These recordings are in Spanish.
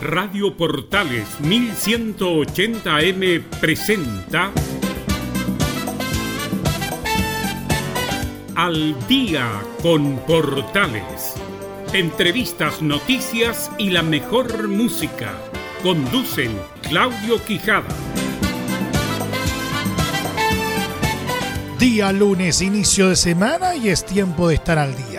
Radio Portales 1180M presenta Al día con Portales. Entrevistas, noticias y la mejor música. Conducen Claudio Quijada. Día lunes, inicio de semana y es tiempo de estar al día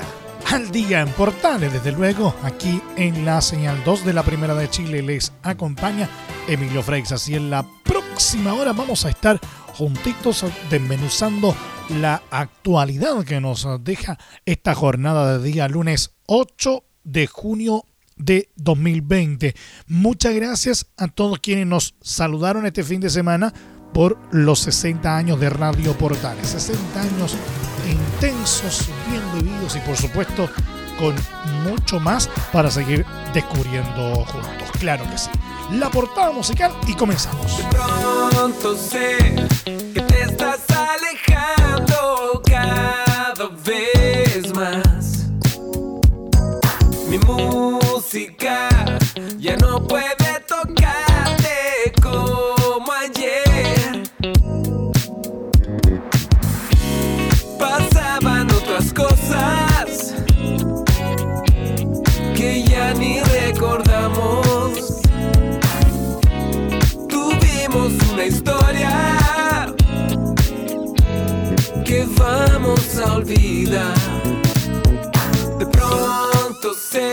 al día en Portales, desde luego, aquí en la señal 2 de la Primera de Chile les acompaña Emilio Freix. Así en la próxima hora vamos a estar juntitos desmenuzando la actualidad que nos deja esta jornada de día lunes 8 de junio de 2020. Muchas gracias a todos quienes nos saludaron este fin de semana por los 60 años de Radio Portales. 60 años intensos, bien vividos y por supuesto con mucho más para seguir descubriendo juntos. Claro que sí. La portada musical y comenzamos. pronto sé que te estás alejando cada vez más. Mi música ya no puede Tuvimos una historia que vamos a olvidar. De pronto sé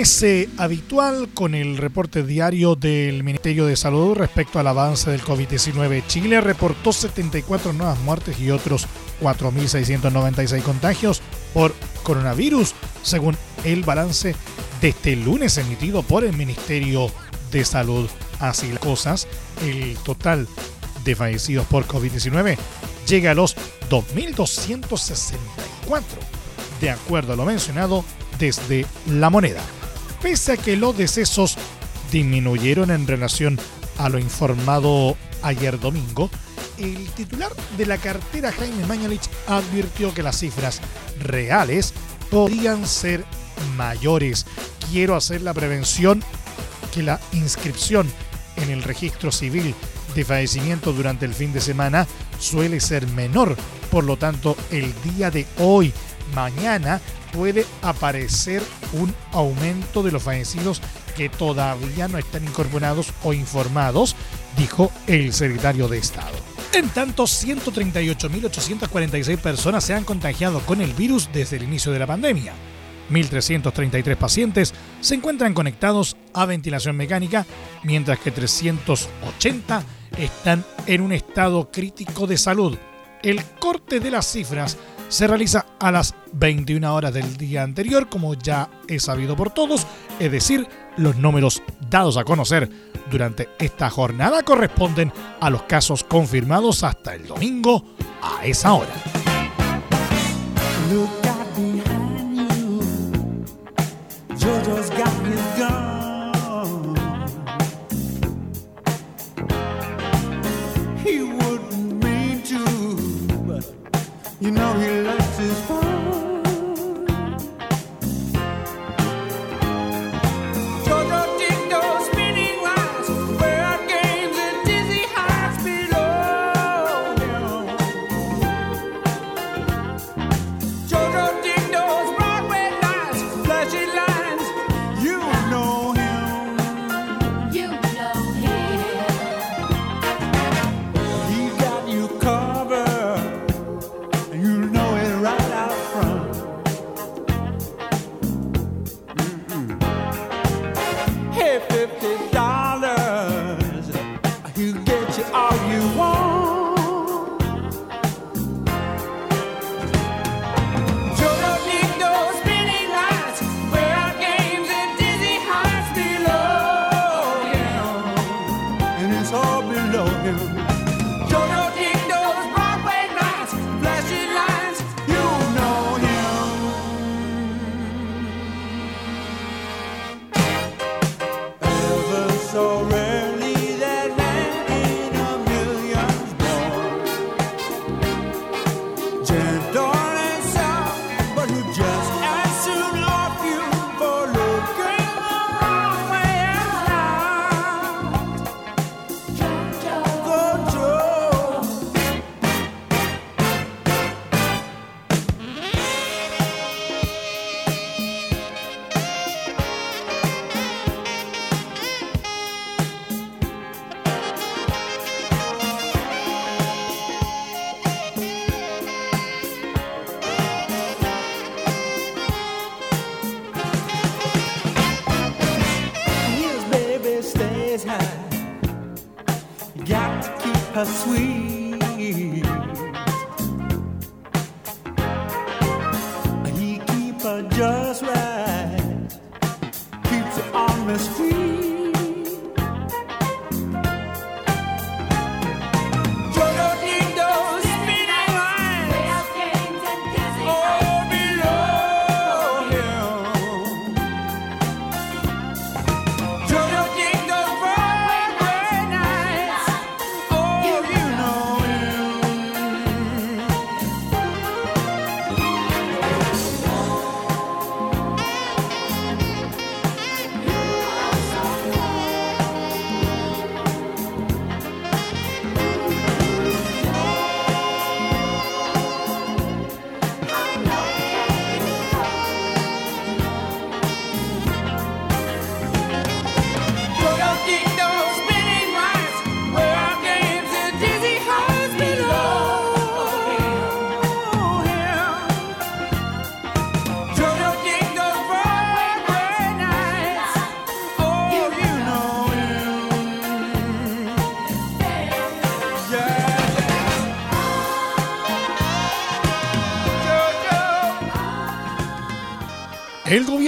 es eh, habitual con el reporte diario del Ministerio de Salud respecto al avance del COVID-19. Chile reportó 74 nuevas muertes y otros 4.696 contagios por coronavirus, según el balance de este lunes emitido por el Ministerio de Salud. Así las cosas, el total de fallecidos por COVID-19 llega a los 2.264, de acuerdo a lo mencionado desde la moneda. Pese a que los decesos disminuyeron en relación a lo informado ayer domingo, el titular de la cartera Jaime Mañalich advirtió que las cifras reales podrían ser mayores. Quiero hacer la prevención que la inscripción en el registro civil de fallecimiento durante el fin de semana suele ser menor. Por lo tanto, el día de hoy, mañana, puede aparecer un aumento de los fallecidos que todavía no están incorporados o informados, dijo el secretario de Estado. En tanto, 138.846 personas se han contagiado con el virus desde el inicio de la pandemia. 1.333 pacientes se encuentran conectados a ventilación mecánica, mientras que 380 están en un estado crítico de salud. El corte de las cifras se realiza a las 21 horas del día anterior, como ya es sabido por todos, es decir, los números dados a conocer durante esta jornada corresponden a los casos confirmados hasta el domingo a esa hora. You know he likes his fun. How sweet.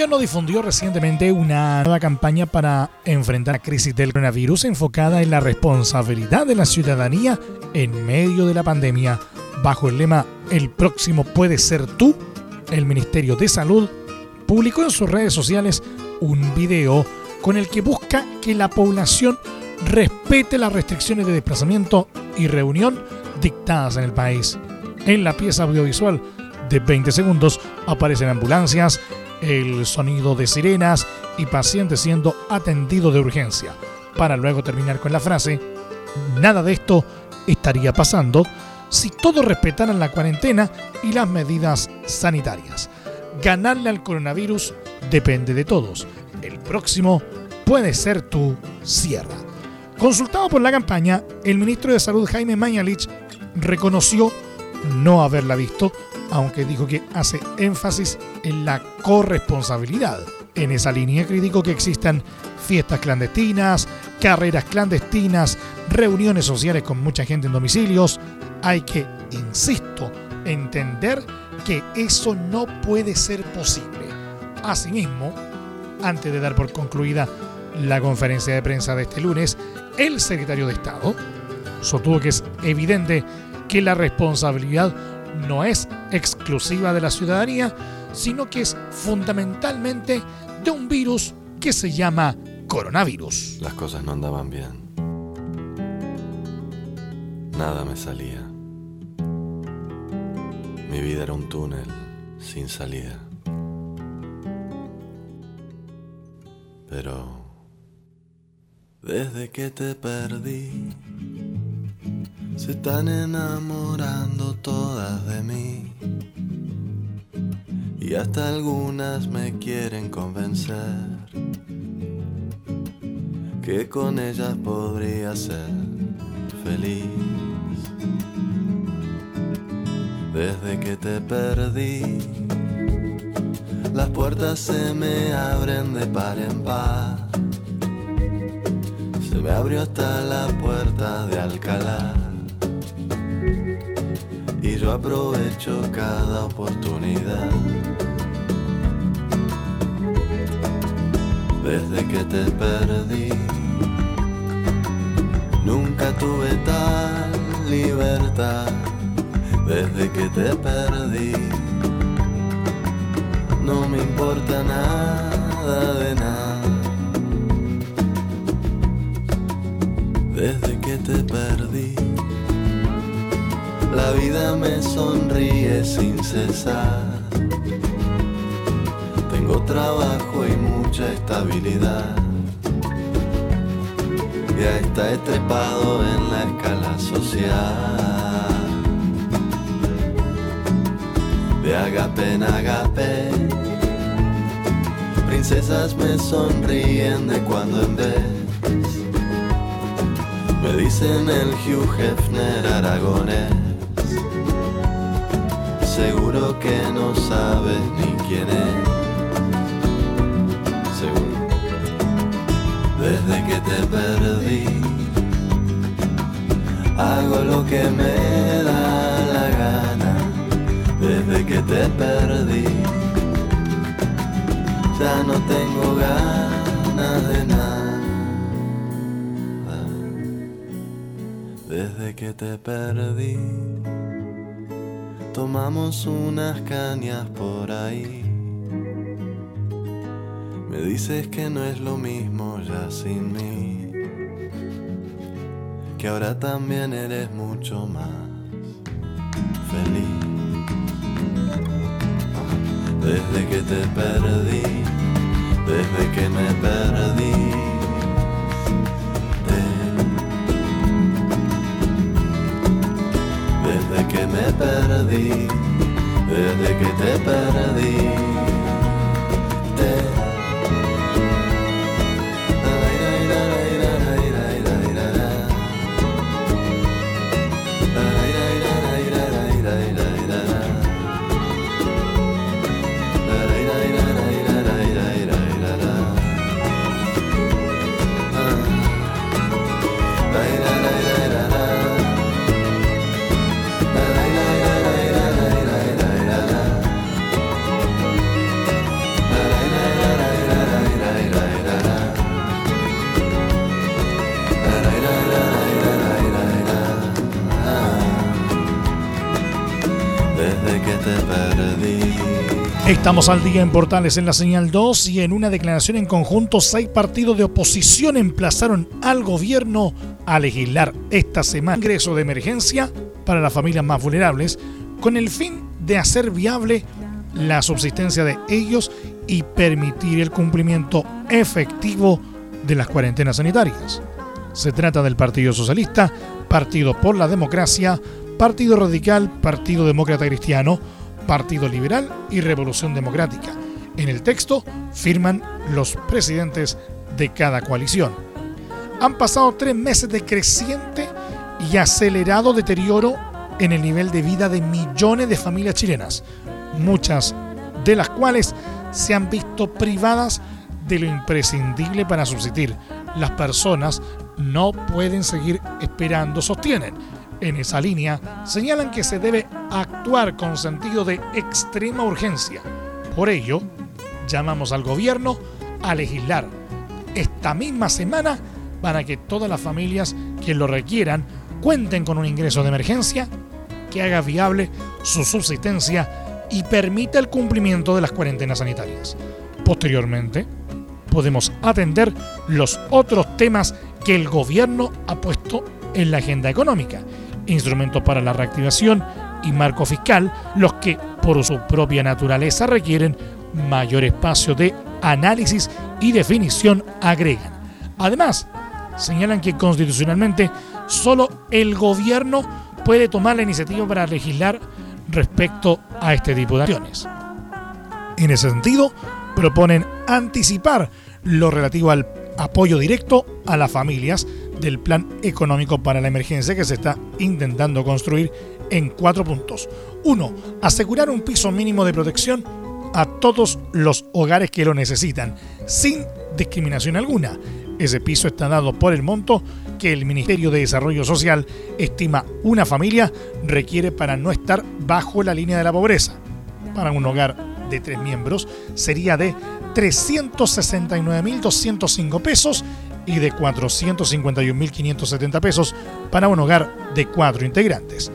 Gobierno difundió recientemente una nueva campaña para enfrentar la crisis del coronavirus enfocada en la responsabilidad de la ciudadanía en medio de la pandemia. Bajo el lema El próximo puede ser tú, el Ministerio de Salud publicó en sus redes sociales un video con el que busca que la población respete las restricciones de desplazamiento y reunión dictadas en el país. En la pieza audiovisual de 20 segundos aparecen ambulancias, el sonido de sirenas y pacientes siendo atendidos de urgencia, para luego terminar con la frase, nada de esto estaría pasando si todos respetaran la cuarentena y las medidas sanitarias. Ganarle al coronavirus depende de todos. El próximo puede ser tu Sierra. Consultado por la campaña, el ministro de Salud Jaime Mañalich reconoció no haberla visto, aunque dijo que hace énfasis en la corresponsabilidad. En esa línea crítico que existan fiestas clandestinas, carreras clandestinas, reuniones sociales con mucha gente en domicilios. Hay que, insisto, entender que eso no puede ser posible. Asimismo, antes de dar por concluida la conferencia de prensa de este lunes, el secretario de Estado sostuvo que es evidente que la responsabilidad no es exclusiva de la ciudadanía, sino que es fundamentalmente de un virus que se llama coronavirus. Las cosas no andaban bien. Nada me salía. Mi vida era un túnel sin salida. Pero desde que te perdí, se están enamorando todas de mí. Y hasta algunas me quieren convencer que con ellas podría ser feliz. Desde que te perdí, las puertas se me abren de par en par. Se me abrió hasta la puerta de Alcalá aprovecho cada oportunidad. Desde que te perdí, nunca tuve tal libertad. Desde que te perdí, no me importa nada de nada. Desde que te perdí la vida me sonríe sin cesar. Tengo trabajo y mucha estabilidad. Ya está estrepado en la escala social. De agape en agape, princesas me sonríen de cuando en vez. Me dicen el Hugh Hefner aragonés seguro que no sabes ni quién es. Seguro. Desde que te perdí, hago lo que me da la gana. Desde que te perdí, ya no tengo ganas de nada. Desde que te perdí tomamos unas cañas por ahí. Me dices que no es lo mismo ya sin mí, que ahora también eres mucho más feliz. Desde que te perdí, desde que me perdí me perdí, desde que te perdí. Estamos al día en Portales en la señal 2 y en una declaración en conjunto, seis partidos de oposición emplazaron al gobierno a legislar esta semana ingreso de emergencia para las familias más vulnerables con el fin de hacer viable la subsistencia de ellos y permitir el cumplimiento efectivo de las cuarentenas sanitarias. Se trata del Partido Socialista, Partido por la Democracia, Partido Radical, Partido Demócrata Cristiano, Partido Liberal y Revolución Democrática. En el texto firman los presidentes de cada coalición. Han pasado tres meses de creciente y acelerado deterioro en el nivel de vida de millones de familias chilenas, muchas de las cuales se han visto privadas de lo imprescindible para subsistir. Las personas no pueden seguir esperando, sostienen. En esa línea señalan que se debe actuar con sentido de extrema urgencia. Por ello, llamamos al gobierno a legislar esta misma semana para que todas las familias que lo requieran cuenten con un ingreso de emergencia que haga viable su subsistencia y permita el cumplimiento de las cuarentenas sanitarias. Posteriormente, podemos atender los otros temas que el gobierno ha puesto en la agenda económica, instrumentos para la reactivación y marco fiscal, los que por su propia naturaleza requieren mayor espacio de análisis y definición agregan. Además, señalan que constitucionalmente solo el gobierno puede tomar la iniciativa para legislar respecto a este tipo de acciones. En ese sentido, proponen anticipar lo relativo al apoyo directo a las familias del plan económico para la emergencia que se está intentando construir en cuatro puntos. Uno, asegurar un piso mínimo de protección a todos los hogares que lo necesitan, sin discriminación alguna. Ese piso está dado por el monto que el Ministerio de Desarrollo Social estima una familia requiere para no estar bajo la línea de la pobreza. Para un hogar de tres miembros sería de 369.205 pesos y de 451.570 pesos para un hogar de cuatro integrantes.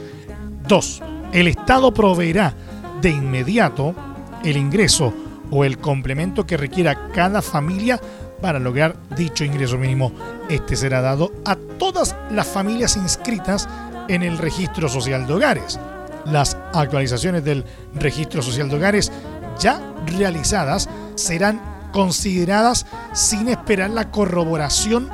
2. El Estado proveerá de inmediato el ingreso o el complemento que requiera cada familia para lograr dicho ingreso mínimo. Este será dado a todas las familias inscritas en el registro social de hogares. Las actualizaciones del registro social de hogares ya realizadas serán consideradas sin esperar la corroboración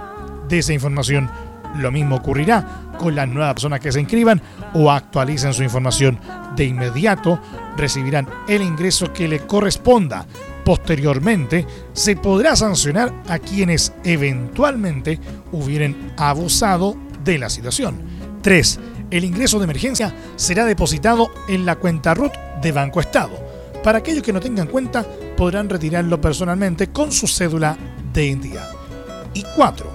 de esa información. Lo mismo ocurrirá con las nuevas personas que se inscriban o actualicen su información. De inmediato recibirán el ingreso que le corresponda. Posteriormente, se podrá sancionar a quienes eventualmente hubieran abusado de la situación. 3. El ingreso de emergencia será depositado en la cuenta RUT de Banco Estado. Para aquellos que no tengan cuenta, podrán retirarlo personalmente con su cédula de identidad. Y 4.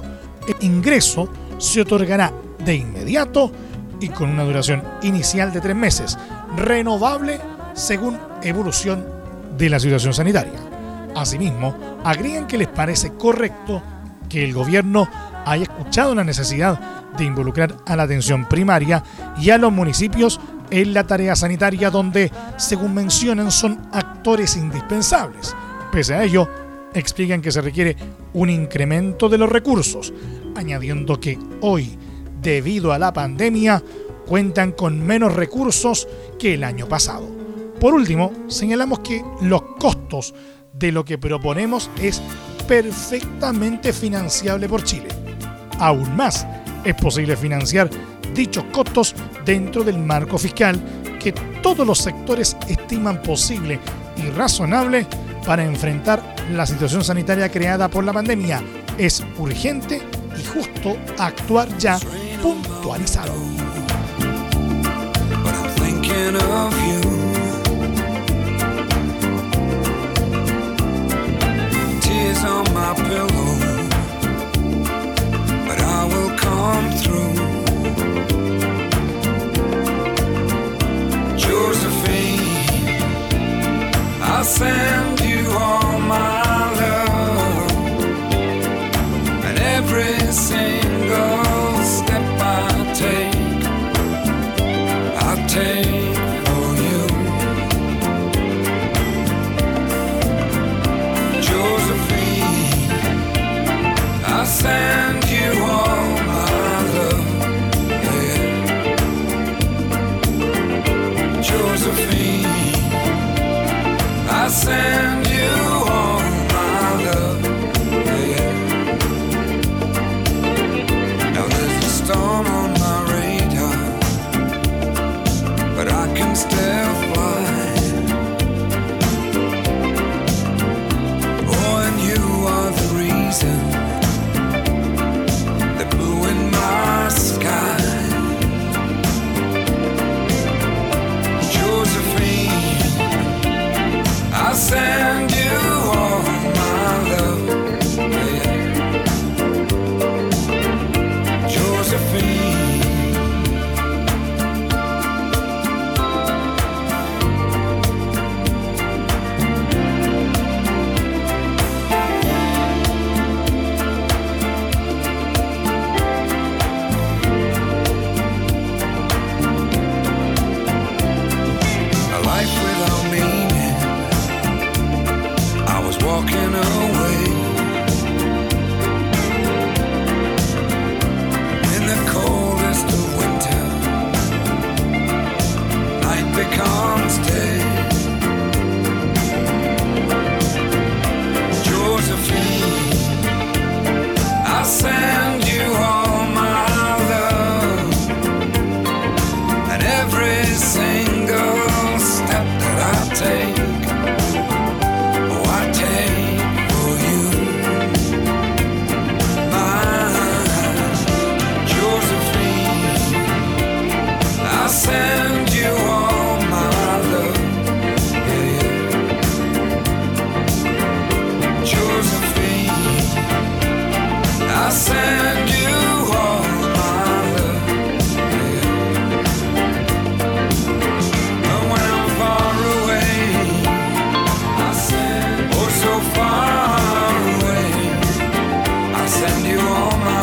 El ingreso se otorgará de inmediato y con una duración inicial de tres meses, renovable según evolución de la situación sanitaria. Asimismo, agregan que les parece correcto que el gobierno haya escuchado la necesidad de involucrar a la atención primaria y a los municipios en la tarea sanitaria donde, según mencionan, son actores indispensables. Pese a ello, explican que se requiere un incremento de los recursos, añadiendo que hoy debido a la pandemia, cuentan con menos recursos que el año pasado. Por último, señalamos que los costos de lo que proponemos es perfectamente financiable por Chile. Aún más, es posible financiar dichos costos dentro del marco fiscal que todos los sectores estiman posible y razonable para enfrentar la situación sanitaria creada por la pandemia. Es urgente y justo actuar ya puntualizado. But I'm thinking of you. Tears on my pillow, come through. Josephine, I'll send you all my dancing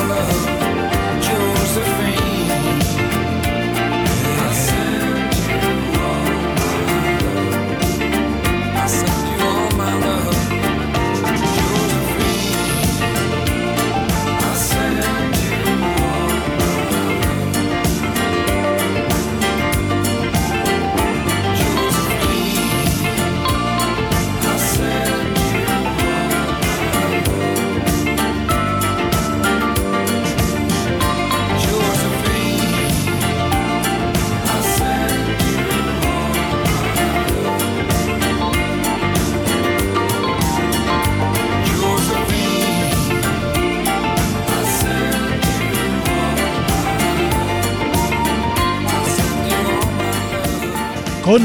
Con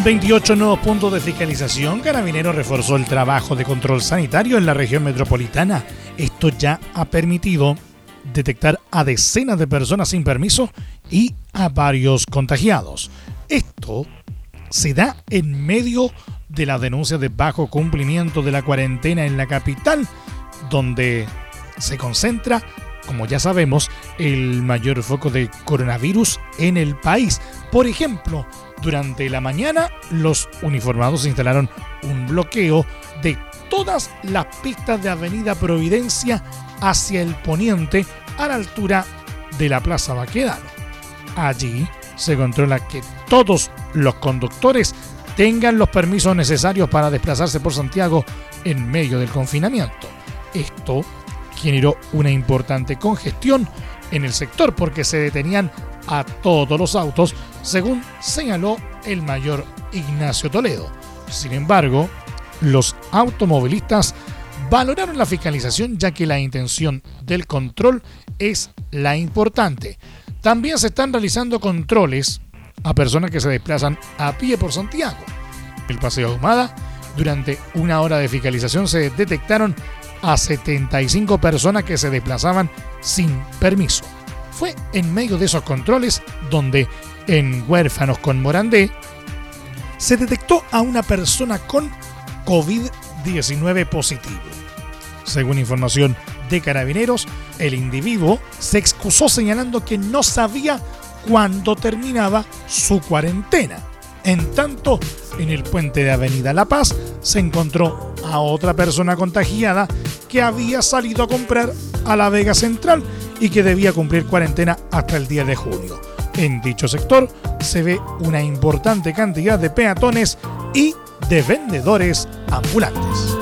28 nuevos puntos de fiscalización, Carabineros reforzó el trabajo de control sanitario en la región metropolitana. Esto ya ha permitido detectar a decenas de personas sin permiso y a varios contagiados. Esto se da en medio de la denuncia de bajo cumplimiento de la cuarentena en la capital, donde se concentra, como ya sabemos, el mayor foco de coronavirus en el país. Por ejemplo, durante la mañana, los uniformados instalaron un bloqueo de todas las pistas de Avenida Providencia hacia el poniente a la altura de la Plaza Baquedano. Allí se controla que todos los conductores tengan los permisos necesarios para desplazarse por Santiago en medio del confinamiento. Esto generó una importante congestión en el sector porque se detenían a todos los autos, según señaló el mayor Ignacio Toledo. Sin embargo, los automovilistas valoraron la fiscalización ya que la intención del control es la importante. También se están realizando controles a personas que se desplazan a pie por Santiago. El paseo Ahumada, durante una hora de fiscalización se detectaron a 75 personas que se desplazaban sin permiso. Fue en medio de esos controles donde en Huérfanos con Morandé se detectó a una persona con COVID-19 positivo. Según información de carabineros, el individuo se excusó señalando que no sabía cuándo terminaba su cuarentena. En tanto, en el puente de Avenida La Paz se encontró a otra persona contagiada que había salido a comprar a la Vega Central y que debía cumplir cuarentena hasta el 10 de junio. En dicho sector se ve una importante cantidad de peatones y de vendedores ambulantes.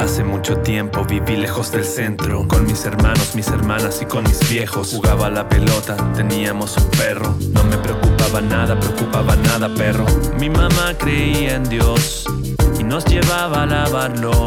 Hace mucho tiempo viví lejos del centro, con mis hermanos, mis hermanas y con mis viejos. Jugaba la pelota, teníamos un perro. No me preocupaba nada, preocupaba nada, perro. Mi mamá creía en Dios y nos llevaba a lavarlo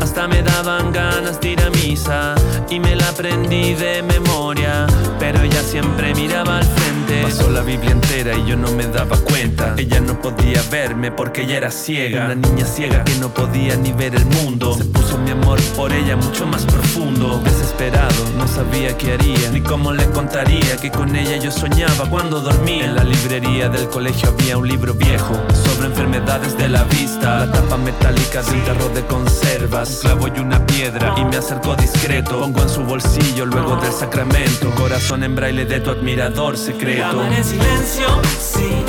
hasta me daban ganas de misa y me la aprendí de memoria, pero ella siempre miraba al frente. Pasó la Biblia entera y yo no me daba cuenta. Ella no podía verme porque ella era ciega, una niña ciega que no podía ni ver el mundo. Se puso mi amor por ella mucho más profundo. Desesperado, no sabía qué haría ni cómo le contaría que con ella yo soñaba cuando dormía. En la librería del colegio había un libro viejo sobre enfermedades de la vista, la tapa metálica de un tarro de conservas un clavo y una piedra y me acercó discreto. Pongo en su bolsillo luego del sacramento. Corazón en braille de tu admirador secreto. En silencio, sí,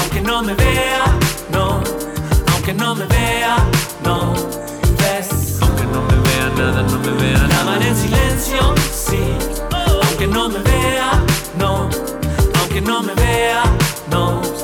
aunque no me vea, no, aunque no me vea, no. Ves. Aunque no me vea nada, no me vea nada. en silencio, sí, aunque no me vea, no, aunque no me vea, no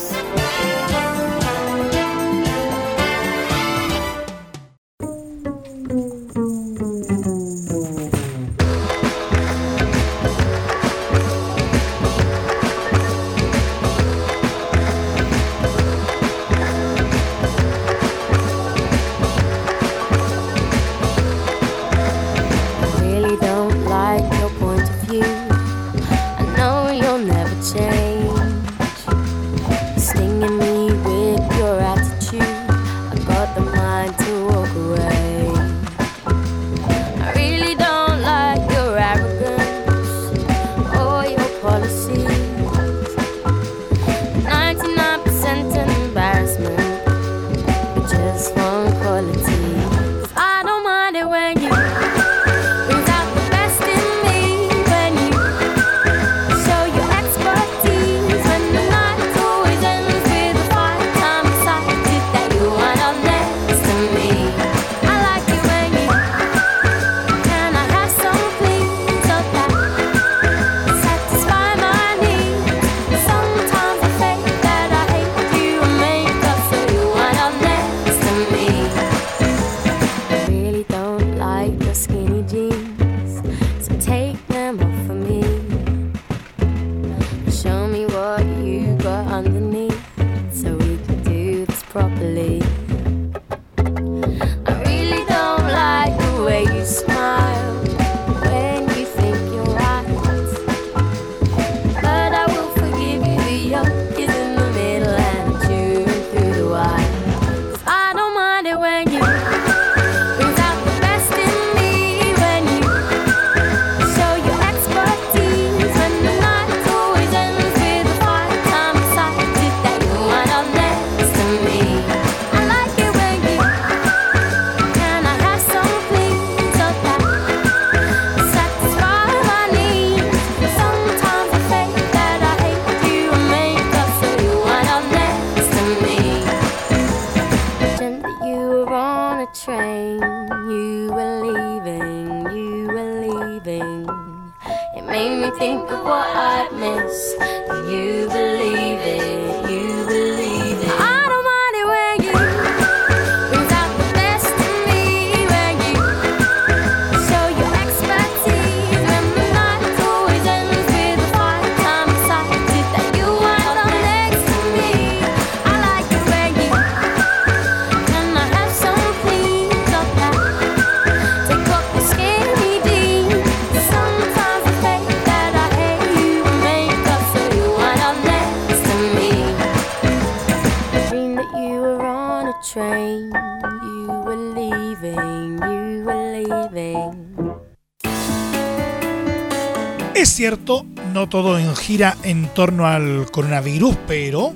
Cierto, no todo en- gira en torno al coronavirus, pero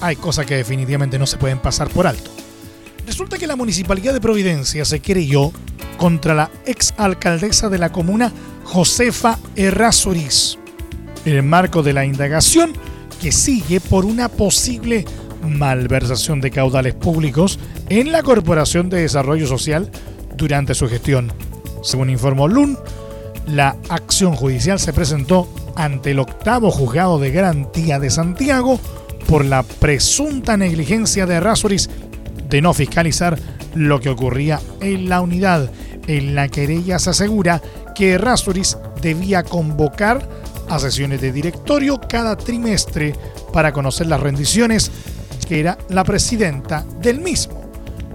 hay cosas que definitivamente no se pueden pasar por alto. Resulta que la Municipalidad de Providencia se creyó contra la exalcaldesa de la comuna, Josefa Errázuriz, en el marco de la indagación que sigue por una posible malversación de caudales públicos en la Corporación de Desarrollo Social durante su gestión. Según informó LUN, la acción judicial se presentó ante el octavo juzgado de garantía de Santiago por la presunta negligencia de Errázuriz de no fiscalizar lo que ocurría en la unidad. En la querella se asegura que Errázuriz debía convocar a sesiones de directorio cada trimestre para conocer las rendiciones, que era la presidenta del mismo.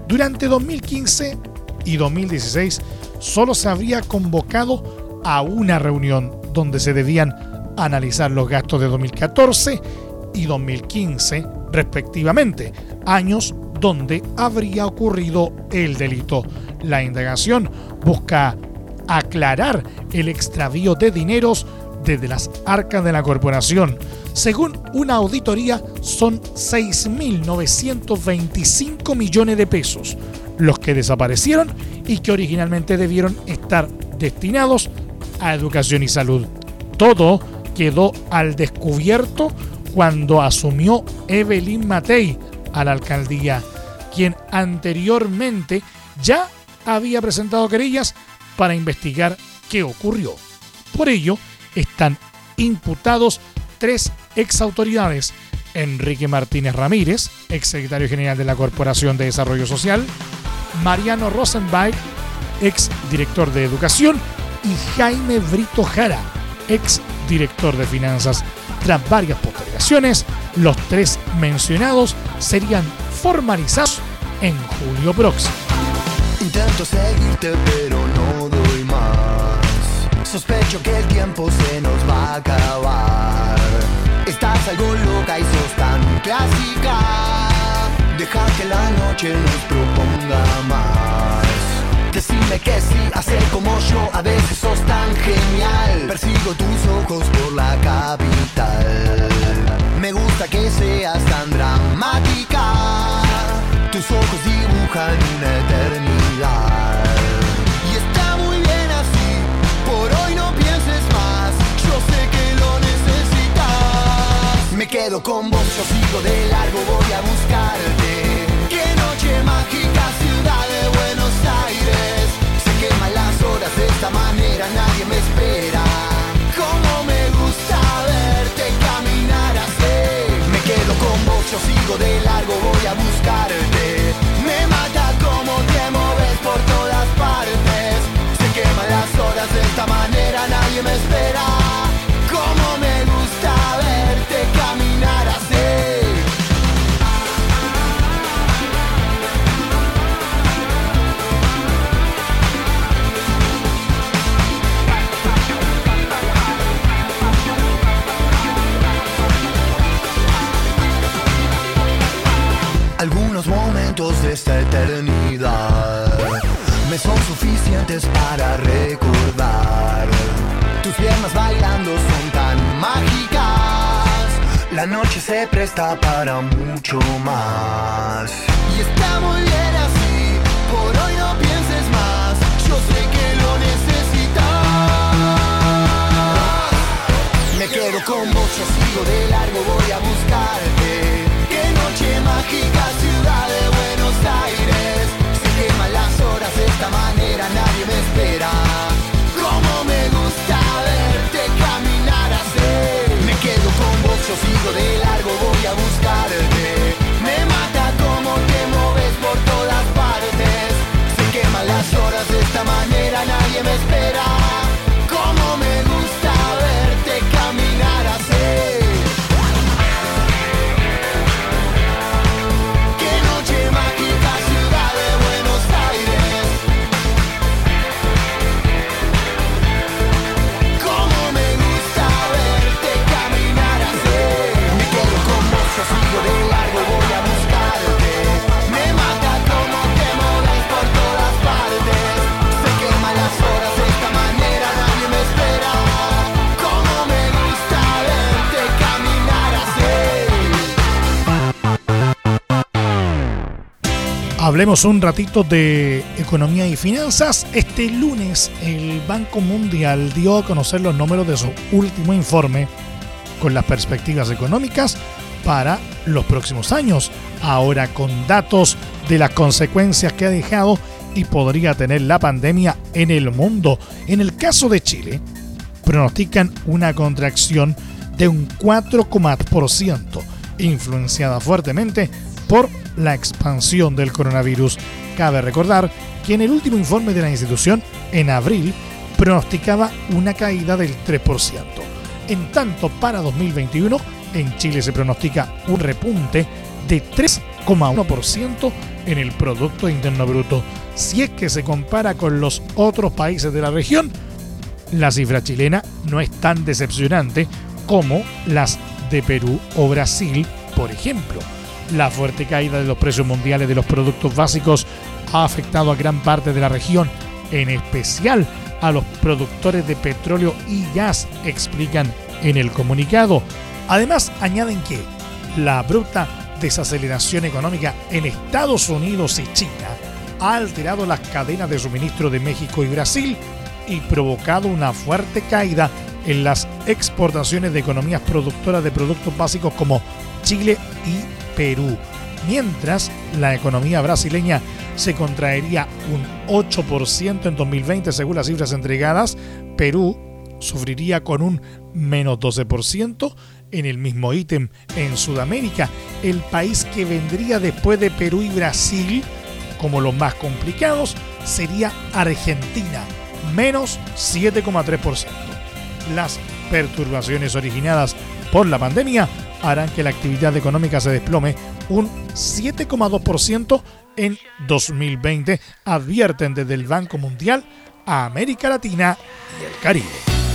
Durante 2015 y 2016 solo se habría convocado a una reunión donde se debían analizar los gastos de 2014 y 2015 respectivamente, años donde habría ocurrido el delito. La indagación busca aclarar el extravío de dineros desde las arcas de la corporación. Según una auditoría, son 6.925 millones de pesos los que desaparecieron y que originalmente debieron estar destinados a educación y salud. Todo quedó al descubierto cuando asumió Evelyn Matei a la alcaldía, quien anteriormente ya había presentado querellas para investigar qué ocurrió. Por ello, están imputados tres exautoridades. Enrique Martínez Ramírez, exsecretario general de la Corporación de Desarrollo Social, Mariano Rosenbach, ex director de Educación, y Jaime Brito Jara, ex director de Finanzas. Tras varias postergaciones, los tres mencionados serían formalizados en julio próximo. Intento seguirte pero no doy más Sospecho que el tiempo se nos va a acabar Estás algo loca y sos tan clásica Deja que la noche nos proponga más Decime que sí, hacer como yo, a veces sos tan genial Persigo tus ojos por la capital Me gusta que seas tan dramática tus ojos dibujan una eternidad. Y está muy bien así, por hoy no pienses más. Yo sé que lo necesitas. Me quedo con vos, yo sigo de largo, voy a buscarte. Qué noche mágica, ciudad esta manera, nadie me espera. Cómo me gusta verte caminar así. Me quedo con vos, yo sigo de largo, voy a buscarte. noche se presta para mucho más. Y está muy bien así, por hoy no pienses más, yo sé que lo necesitas. Me quedo con vos, yo sigo de largo, voy a buscarte. Qué noche mágica, ciudad de Buenos Aires. Se queman las horas, de esta manera nadie me espera. Yo sigo de largo, voy a buscarte Me mata como te moves por todas partes. Se queman las horas de esta manera, nadie me espera. Hablemos un ratito de economía y finanzas. Este lunes el Banco Mundial dio a conocer los números de su último informe con las perspectivas económicas para los próximos años, ahora con datos de las consecuencias que ha dejado y podría tener la pandemia en el mundo. En el caso de Chile, pronostican una contracción de un 4,% influenciada fuertemente por la expansión del coronavirus. Cabe recordar que en el último informe de la institución, en abril, pronosticaba una caída del 3%. En tanto, para 2021, en Chile se pronostica un repunte de 3,1% en el Producto Interno Bruto. Si es que se compara con los otros países de la región, la cifra chilena no es tan decepcionante como las de Perú o Brasil, por ejemplo. La fuerte caída de los precios mundiales de los productos básicos ha afectado a gran parte de la región, en especial a los productores de petróleo y gas, explican en el comunicado. Además, añaden que la abrupta desaceleración económica en Estados Unidos y China ha alterado las cadenas de suministro de México y Brasil y provocado una fuerte caída en las exportaciones de economías productoras de productos básicos como Chile y Perú, mientras la economía brasileña se contraería un 8% en 2020 según las cifras entregadas, Perú sufriría con un menos 12% en el mismo ítem en Sudamérica, el país que vendría después de Perú y Brasil como los más complicados sería Argentina, menos 7,3%. Las perturbaciones originadas por la pandemia harán que la actividad económica se desplome un 7,2% en 2020, advierten desde el Banco Mundial a América Latina y el Caribe.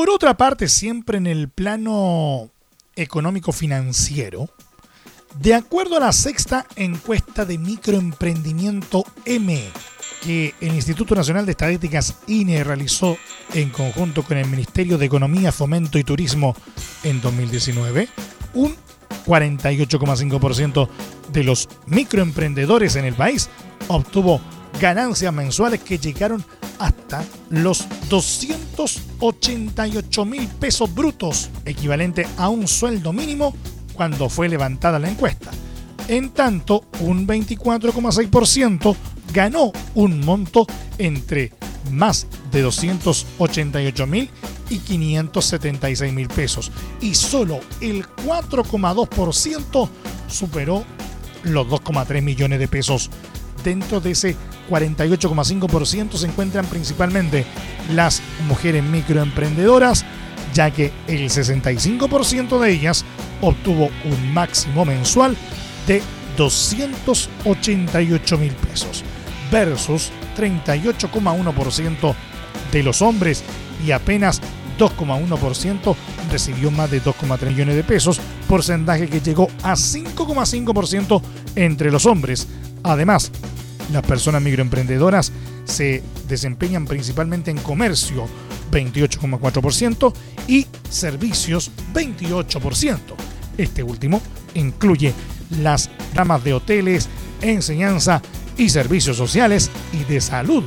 Por otra parte, siempre en el plano económico-financiero, de acuerdo a la sexta encuesta de microemprendimiento M, que el Instituto Nacional de Estadísticas INE realizó en conjunto con el Ministerio de Economía, Fomento y Turismo en 2019, un 48,5% de los microemprendedores en el país obtuvo ganancias mensuales que llegaron hasta los 288 mil pesos brutos, equivalente a un sueldo mínimo cuando fue levantada la encuesta. En tanto, un 24,6% ganó un monto entre más de 288 mil y 576 mil pesos. Y solo el 4,2% superó los 2,3 millones de pesos. Dentro de ese 48,5% se encuentran principalmente las mujeres microemprendedoras, ya que el 65% de ellas obtuvo un máximo mensual de 288 mil pesos versus 38,1% de los hombres y apenas 2,1% recibió más de 2,3 millones de pesos, porcentaje que llegó a 5,5% entre los hombres. Además, las personas microemprendedoras se desempeñan principalmente en comercio, 28,4%, y servicios, 28%. Este último incluye las ramas de hoteles, enseñanza y servicios sociales y de salud,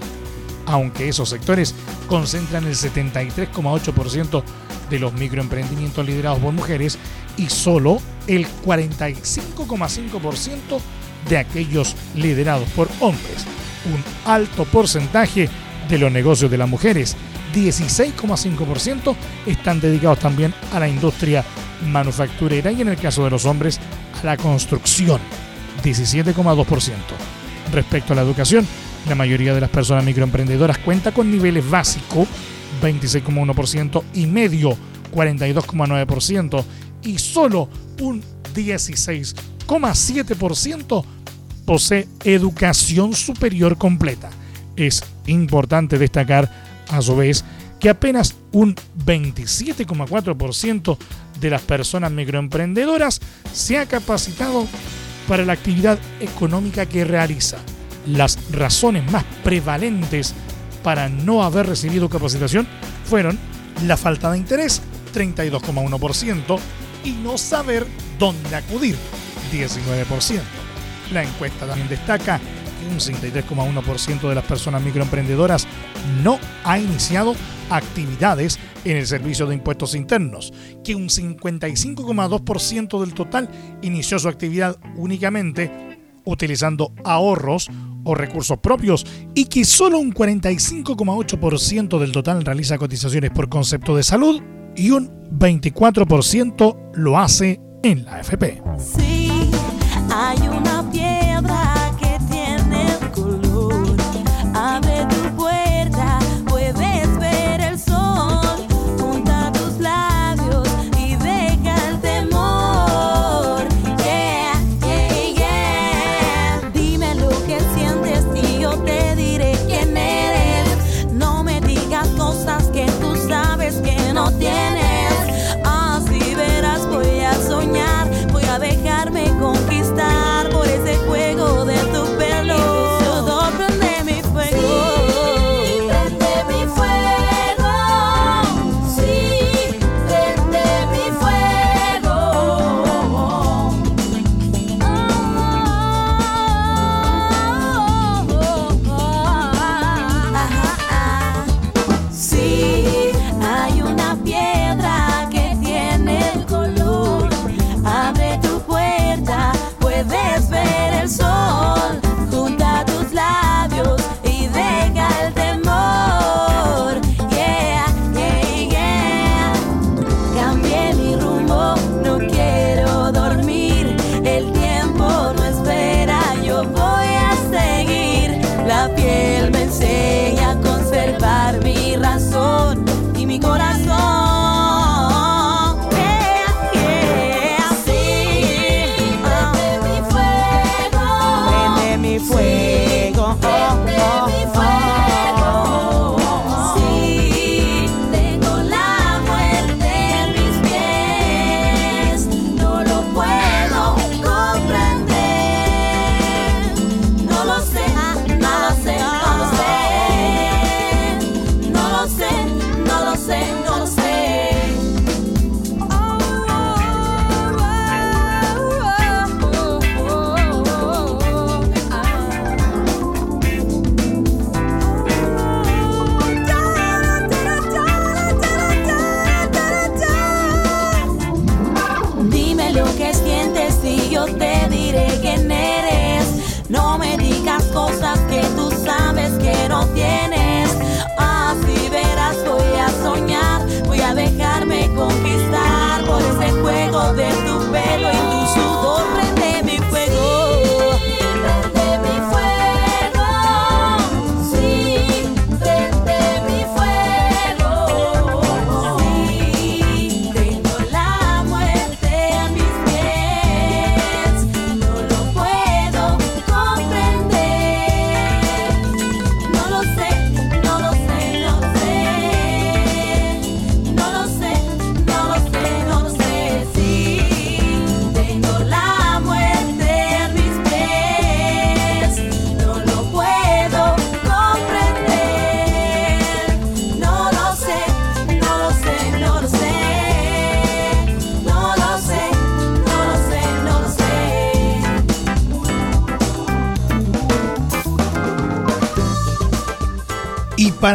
aunque esos sectores concentran el 73,8% de los microemprendimientos liderados por mujeres y solo el 45,5% de aquellos liderados por hombres. Un alto porcentaje de los negocios de las mujeres, 16,5%, están dedicados también a la industria manufacturera y en el caso de los hombres a la construcción, 17,2%. Respecto a la educación, la mayoría de las personas microemprendedoras cuenta con niveles básicos, 26,1%, y medio, 42,9%, y solo un 16,7% posee educación superior completa. Es importante destacar, a su vez, que apenas un 27,4% de las personas microemprendedoras se ha capacitado para la actividad económica que realiza. Las razones más prevalentes para no haber recibido capacitación fueron la falta de interés, 32,1%, y no saber dónde acudir, 19%. La encuesta también destaca que un 63,1% de las personas microemprendedoras no ha iniciado actividades en el servicio de impuestos internos, que un 55,2% del total inició su actividad únicamente utilizando ahorros o recursos propios y que solo un 45,8% del total realiza cotizaciones por concepto de salud y un 24% lo hace en la AFP. Sí, hay una piedra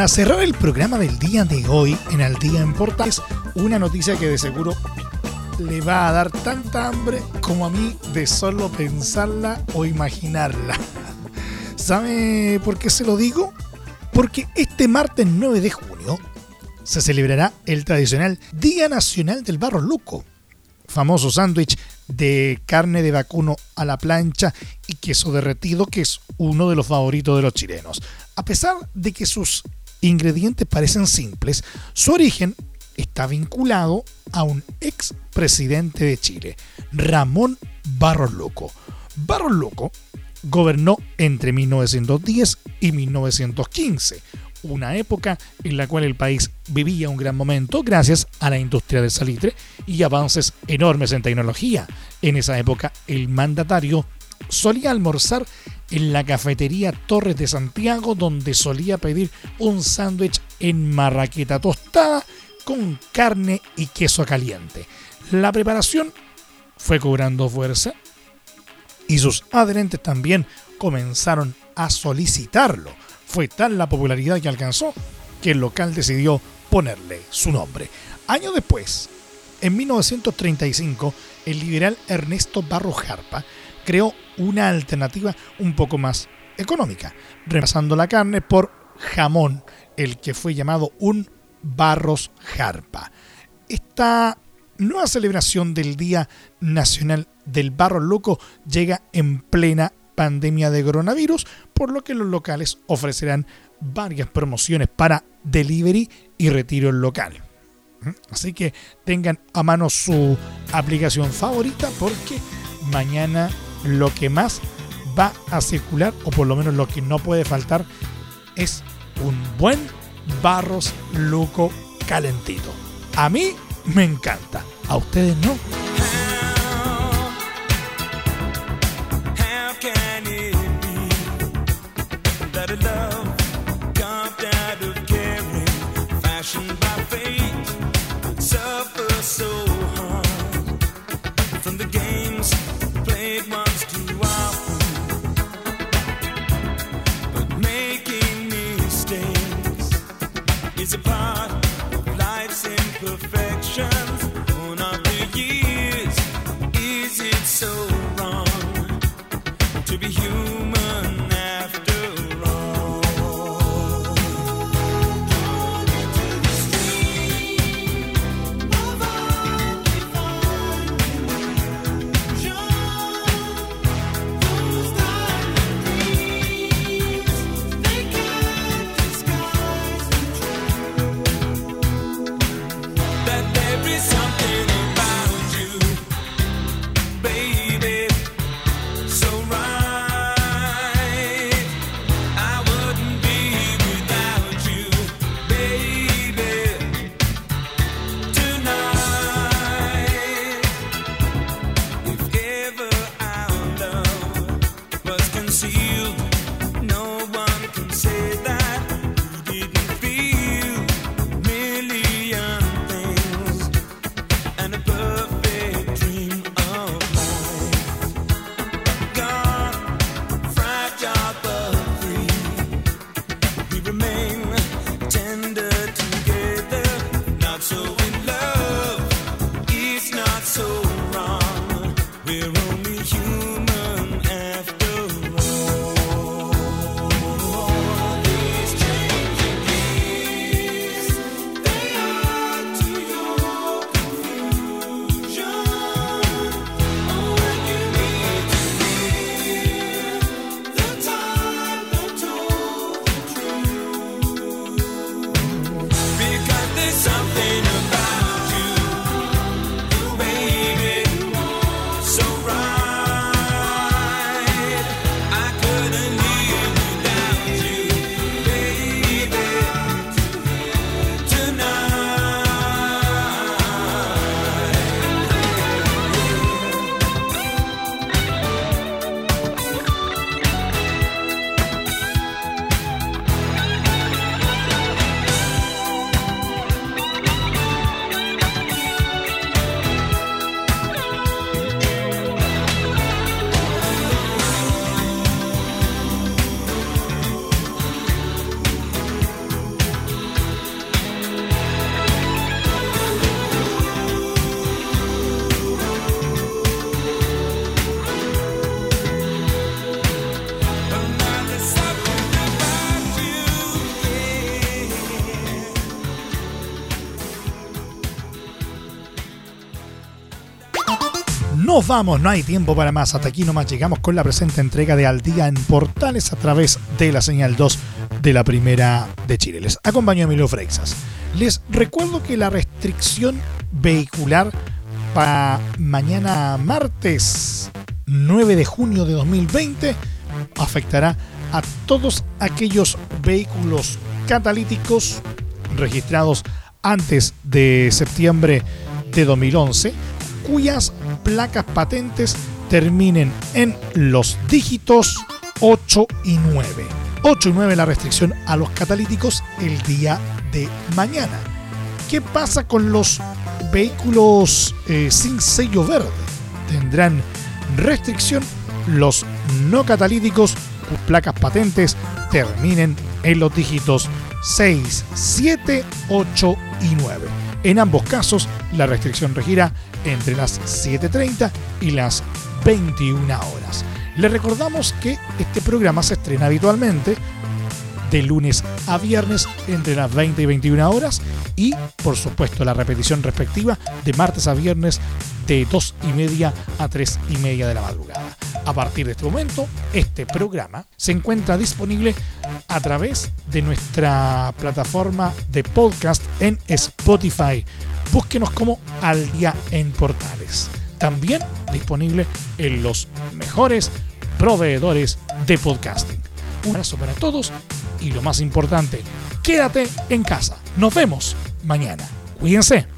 cerrar el programa del día de hoy en Al Día en Portales, una noticia que de seguro le va a dar tanta hambre como a mí de solo pensarla o imaginarla. ¿Sabe por qué se lo digo? Porque este martes 9 de junio se celebrará el tradicional Día Nacional del Barro Luco, famoso sándwich de carne de vacuno a la plancha y queso derretido que es uno de los favoritos de los chilenos. A pesar de que sus ingredientes parecen simples, su origen está vinculado a un ex presidente de Chile, Ramón Barros Loco. Barros Loco gobernó entre 1910 y 1915, una época en la cual el país vivía un gran momento gracias a la industria del salitre y avances enormes en tecnología. En esa época el mandatario solía almorzar en la cafetería Torres de Santiago donde solía pedir un sándwich en marraqueta tostada con carne y queso caliente. La preparación fue cobrando fuerza y sus adherentes también comenzaron a solicitarlo. Fue tal la popularidad que alcanzó que el local decidió ponerle su nombre. Años después, en 1935, el liberal Ernesto Barro Jarpa creó una alternativa un poco más económica, reemplazando la carne por jamón, el que fue llamado un Barros Jarpa. Esta nueva celebración del Día Nacional del Barro Loco llega en plena pandemia de coronavirus, por lo que los locales ofrecerán varias promociones para delivery y retiro local. ¿Mm? Así que tengan a mano su aplicación favorita porque mañana lo que más va a circular, o por lo menos lo que no puede faltar, es un buen Barros Luco calentito. A mí me encanta, a ustedes no. Nos vamos, no hay tiempo para más. Hasta aquí nomás llegamos con la presente entrega de Al Día en Portales a través de la señal 2 de la Primera de Chile. Les acompañó Emilio Freixas. Les recuerdo que la restricción vehicular para mañana martes 9 de junio de 2020 afectará a todos aquellos vehículos catalíticos registrados antes de septiembre de 2011 cuyas placas patentes terminen en los dígitos 8 y 9. 8 y 9 la restricción a los catalíticos el día de mañana. ¿Qué pasa con los vehículos eh, sin sello verde? Tendrán restricción los no catalíticos placas patentes terminen en los dígitos 6, 7, 8 y 9. En ambos casos, la restricción regirá entre las 7.30 y las 21 horas. Le recordamos que este programa se estrena habitualmente de lunes a viernes entre las 20 y 21 horas y por supuesto la repetición respectiva de martes a viernes de 2 y media a 3 y media de la madrugada. A partir de este momento, este programa se encuentra disponible a través de nuestra plataforma de podcast en Spotify. Búsquenos como Al Día en Portales. También disponible en los mejores proveedores de podcasting. Un abrazo para todos y lo más importante, quédate en casa. Nos vemos mañana. Cuídense.